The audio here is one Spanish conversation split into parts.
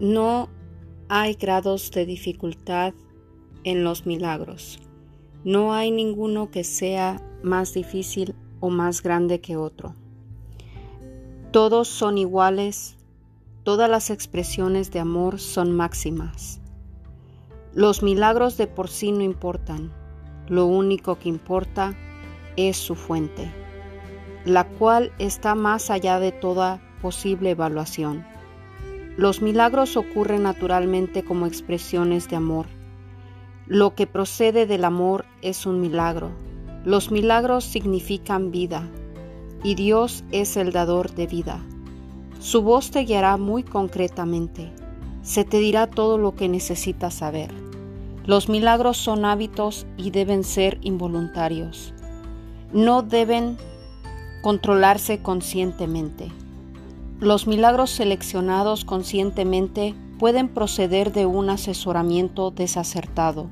No hay grados de dificultad en los milagros. No hay ninguno que sea más difícil o más grande que otro. Todos son iguales, todas las expresiones de amor son máximas. Los milagros de por sí no importan, lo único que importa es su fuente, la cual está más allá de toda posible evaluación. Los milagros ocurren naturalmente como expresiones de amor. Lo que procede del amor es un milagro. Los milagros significan vida, y Dios es el dador de vida. Su voz te guiará muy concretamente. Se te dirá todo lo que necesitas saber. Los milagros son hábitos y deben ser involuntarios. No deben controlarse conscientemente. Los milagros seleccionados conscientemente pueden proceder de un asesoramiento desacertado.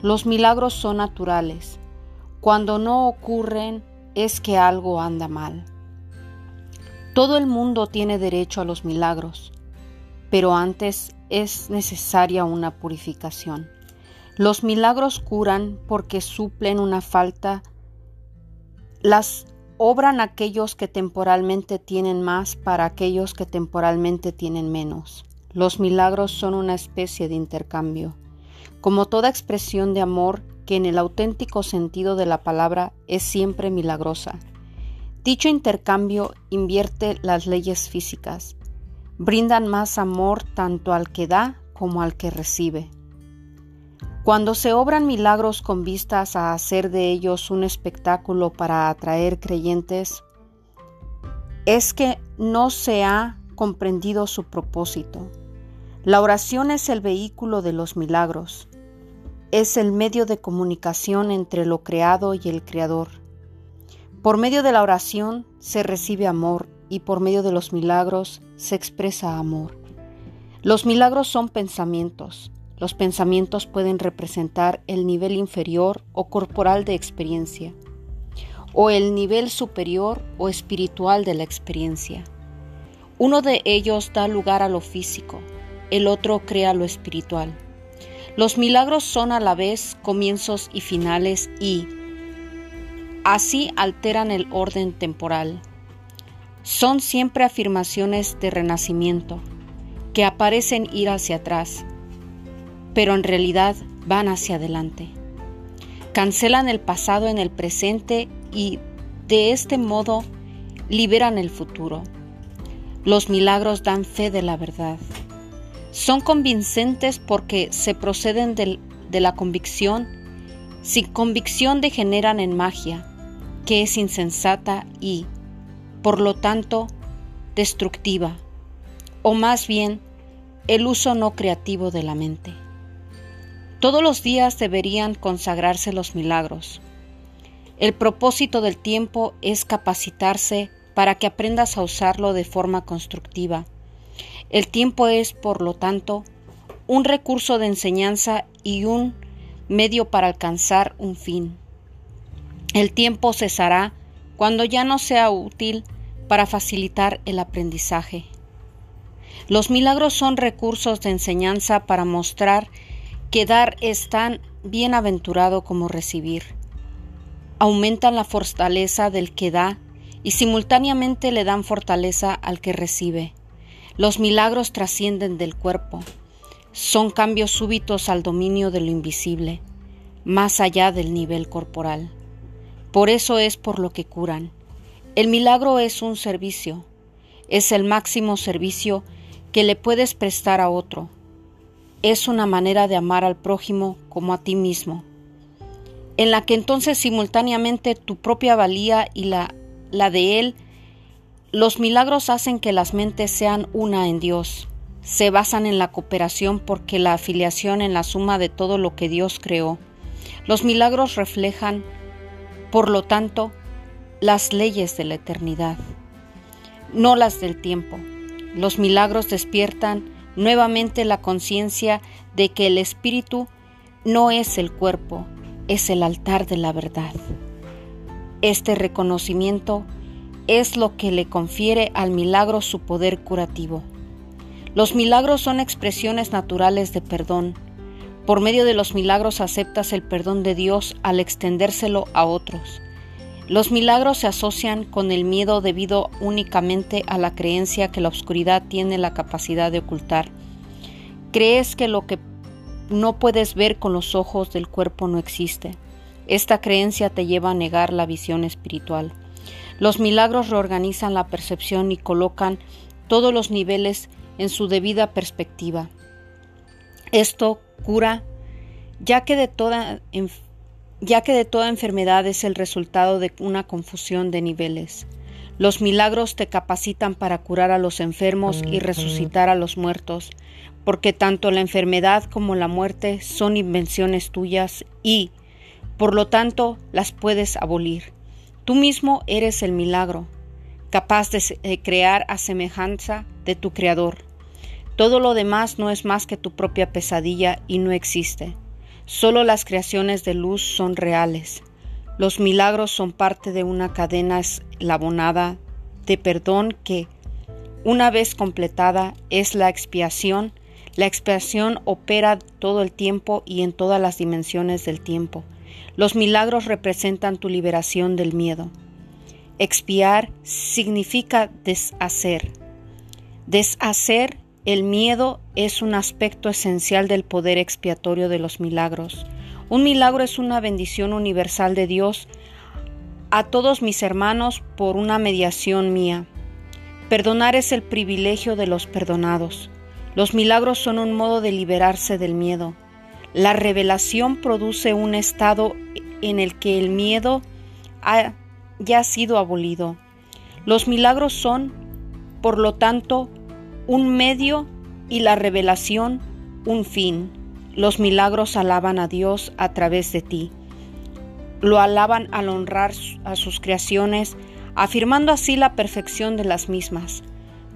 Los milagros son naturales. Cuando no ocurren es que algo anda mal. Todo el mundo tiene derecho a los milagros, pero antes es necesaria una purificación. Los milagros curan porque suplen una falta. Las obran aquellos que temporalmente tienen más para aquellos que temporalmente tienen menos. Los milagros son una especie de intercambio. Como toda expresión de amor que en el auténtico sentido de la palabra es siempre milagrosa. Dicho intercambio invierte las leyes físicas. Brindan más amor tanto al que da como al que recibe. Cuando se obran milagros con vistas a hacer de ellos un espectáculo para atraer creyentes, es que no se ha comprendido su propósito. La oración es el vehículo de los milagros, es el medio de comunicación entre lo creado y el creador. Por medio de la oración se recibe amor y por medio de los milagros se expresa amor. Los milagros son pensamientos, los pensamientos pueden representar el nivel inferior o corporal de experiencia, o el nivel superior o espiritual de la experiencia. Uno de ellos da lugar a lo físico, el otro crea lo espiritual. Los milagros son a la vez comienzos y finales y así alteran el orden temporal. Son siempre afirmaciones de renacimiento que aparecen ir hacia atrás pero en realidad van hacia adelante. Cancelan el pasado en el presente y de este modo liberan el futuro. Los milagros dan fe de la verdad. Son convincentes porque se proceden de la convicción. Sin convicción degeneran en magia, que es insensata y, por lo tanto, destructiva, o más bien, el uso no creativo de la mente. Todos los días deberían consagrarse los milagros. El propósito del tiempo es capacitarse para que aprendas a usarlo de forma constructiva. El tiempo es, por lo tanto, un recurso de enseñanza y un medio para alcanzar un fin. El tiempo cesará cuando ya no sea útil para facilitar el aprendizaje. Los milagros son recursos de enseñanza para mostrar que dar es tan bienaventurado como recibir. Aumentan la fortaleza del que da y simultáneamente le dan fortaleza al que recibe. Los milagros trascienden del cuerpo. Son cambios súbitos al dominio de lo invisible, más allá del nivel corporal. Por eso es por lo que curan. El milagro es un servicio, es el máximo servicio que le puedes prestar a otro es una manera de amar al prójimo como a ti mismo, en la que entonces simultáneamente tu propia valía y la, la de Él, los milagros hacen que las mentes sean una en Dios, se basan en la cooperación porque la afiliación en la suma de todo lo que Dios creó. Los milagros reflejan, por lo tanto, las leyes de la eternidad, no las del tiempo. Los milagros despiertan nuevamente la conciencia de que el espíritu no es el cuerpo, es el altar de la verdad. Este reconocimiento es lo que le confiere al milagro su poder curativo. Los milagros son expresiones naturales de perdón. Por medio de los milagros aceptas el perdón de Dios al extendérselo a otros. Los milagros se asocian con el miedo debido únicamente a la creencia que la oscuridad tiene la capacidad de ocultar. Crees que lo que no puedes ver con los ojos del cuerpo no existe. Esta creencia te lleva a negar la visión espiritual. Los milagros reorganizan la percepción y colocan todos los niveles en su debida perspectiva. Esto cura, ya que de toda ya que de toda enfermedad es el resultado de una confusión de niveles. Los milagros te capacitan para curar a los enfermos y resucitar a los muertos, porque tanto la enfermedad como la muerte son invenciones tuyas y, por lo tanto, las puedes abolir. Tú mismo eres el milagro, capaz de crear a semejanza de tu Creador. Todo lo demás no es más que tu propia pesadilla y no existe. Solo las creaciones de luz son reales. Los milagros son parte de una cadena eslabonada de perdón que, una vez completada, es la expiación. La expiación opera todo el tiempo y en todas las dimensiones del tiempo. Los milagros representan tu liberación del miedo. Expiar significa deshacer. Deshacer el miedo es un aspecto esencial del poder expiatorio de los milagros. Un milagro es una bendición universal de Dios a todos mis hermanos por una mediación mía. Perdonar es el privilegio de los perdonados. Los milagros son un modo de liberarse del miedo. La revelación produce un estado en el que el miedo ha ya sido abolido. Los milagros son, por lo tanto, un medio y la revelación un fin. Los milagros alaban a Dios a través de ti. Lo alaban al honrar a sus creaciones, afirmando así la perfección de las mismas.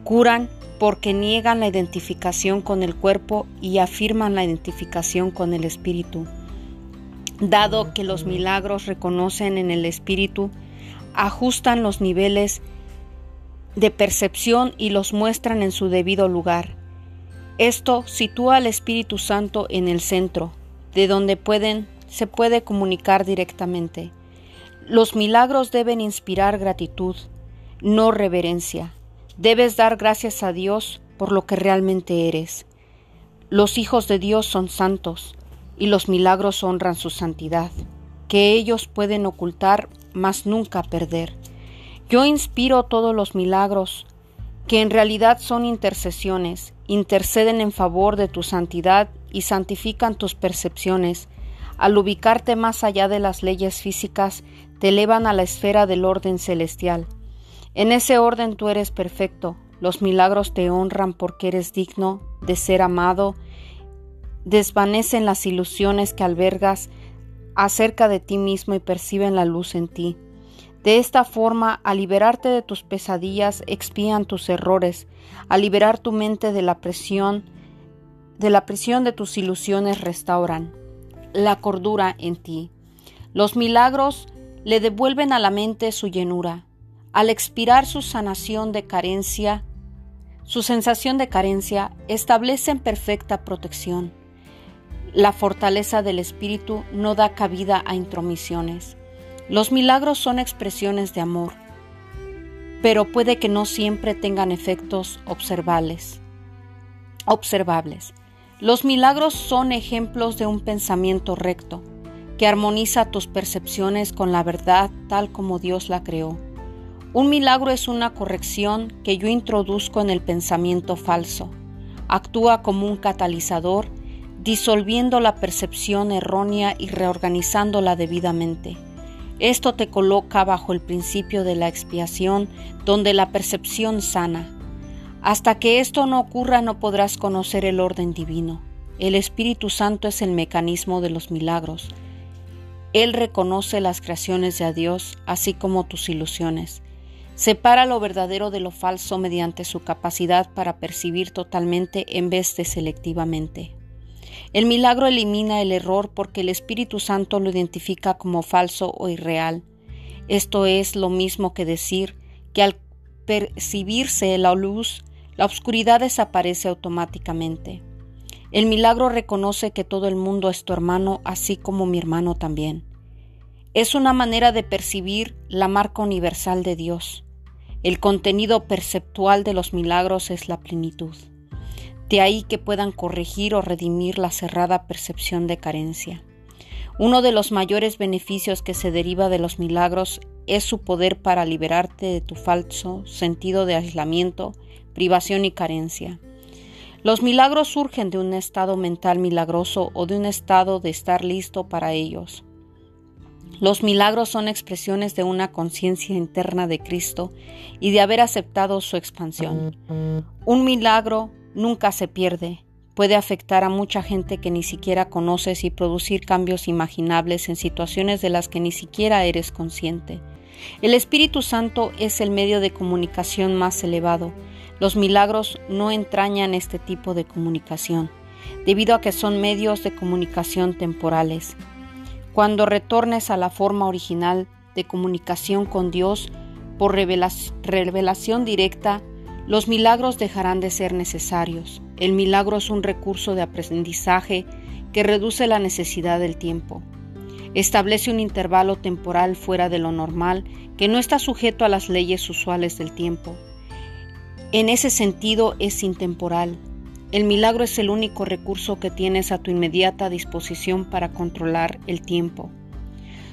Curan porque niegan la identificación con el cuerpo y afirman la identificación con el espíritu. Dado que los milagros reconocen en el espíritu, ajustan los niveles de percepción y los muestran en su debido lugar. Esto sitúa al Espíritu Santo en el centro, de donde pueden, se puede comunicar directamente. Los milagros deben inspirar gratitud, no reverencia. Debes dar gracias a Dios por lo que realmente eres. Los hijos de Dios son santos, y los milagros honran su santidad, que ellos pueden ocultar, mas nunca perder. Yo inspiro todos los milagros, que en realidad son intercesiones, interceden en favor de tu santidad y santifican tus percepciones. Al ubicarte más allá de las leyes físicas, te elevan a la esfera del orden celestial. En ese orden tú eres perfecto, los milagros te honran porque eres digno de ser amado, desvanecen las ilusiones que albergas acerca de ti mismo y perciben la luz en ti. De esta forma, al liberarte de tus pesadillas, expían tus errores, al liberar tu mente de la presión, de la presión de tus ilusiones restauran la cordura en ti. Los milagros le devuelven a la mente su llenura. Al expirar su sanación de carencia, su sensación de carencia, establecen perfecta protección. La fortaleza del espíritu no da cabida a intromisiones. Los milagros son expresiones de amor, pero puede que no siempre tengan efectos observables. Observables. Los milagros son ejemplos de un pensamiento recto, que armoniza tus percepciones con la verdad tal como Dios la creó. Un milagro es una corrección que yo introduzco en el pensamiento falso. Actúa como un catalizador, disolviendo la percepción errónea y reorganizándola debidamente. Esto te coloca bajo el principio de la expiación, donde la percepción sana. Hasta que esto no ocurra no podrás conocer el orden divino. El Espíritu Santo es el mecanismo de los milagros. Él reconoce las creaciones de Dios, así como tus ilusiones. Separa lo verdadero de lo falso mediante su capacidad para percibir totalmente en vez de selectivamente. El milagro elimina el error porque el Espíritu Santo lo identifica como falso o irreal. Esto es lo mismo que decir que al percibirse la luz, la oscuridad desaparece automáticamente. El milagro reconoce que todo el mundo es tu hermano, así como mi hermano también. Es una manera de percibir la marca universal de Dios. El contenido perceptual de los milagros es la plenitud. De ahí que puedan corregir o redimir la cerrada percepción de carencia. Uno de los mayores beneficios que se deriva de los milagros es su poder para liberarte de tu falso sentido de aislamiento, privación y carencia. Los milagros surgen de un estado mental milagroso o de un estado de estar listo para ellos. Los milagros son expresiones de una conciencia interna de Cristo y de haber aceptado su expansión. Un milagro nunca se pierde, puede afectar a mucha gente que ni siquiera conoces y producir cambios imaginables en situaciones de las que ni siquiera eres consciente. El Espíritu Santo es el medio de comunicación más elevado. Los milagros no entrañan este tipo de comunicación, debido a que son medios de comunicación temporales. Cuando retornes a la forma original de comunicación con Dios por revelación directa, los milagros dejarán de ser necesarios. El milagro es un recurso de aprendizaje que reduce la necesidad del tiempo. Establece un intervalo temporal fuera de lo normal que no está sujeto a las leyes usuales del tiempo. En ese sentido es intemporal. El milagro es el único recurso que tienes a tu inmediata disposición para controlar el tiempo.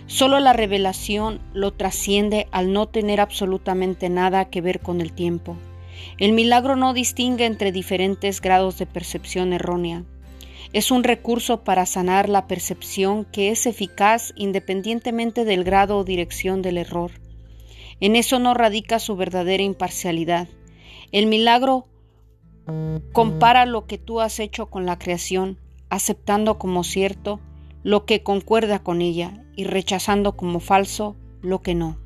Solo la revelación lo trasciende al no tener absolutamente nada que ver con el tiempo. El milagro no distingue entre diferentes grados de percepción errónea. Es un recurso para sanar la percepción que es eficaz independientemente del grado o dirección del error. En eso no radica su verdadera imparcialidad. El milagro compara lo que tú has hecho con la creación, aceptando como cierto lo que concuerda con ella y rechazando como falso lo que no.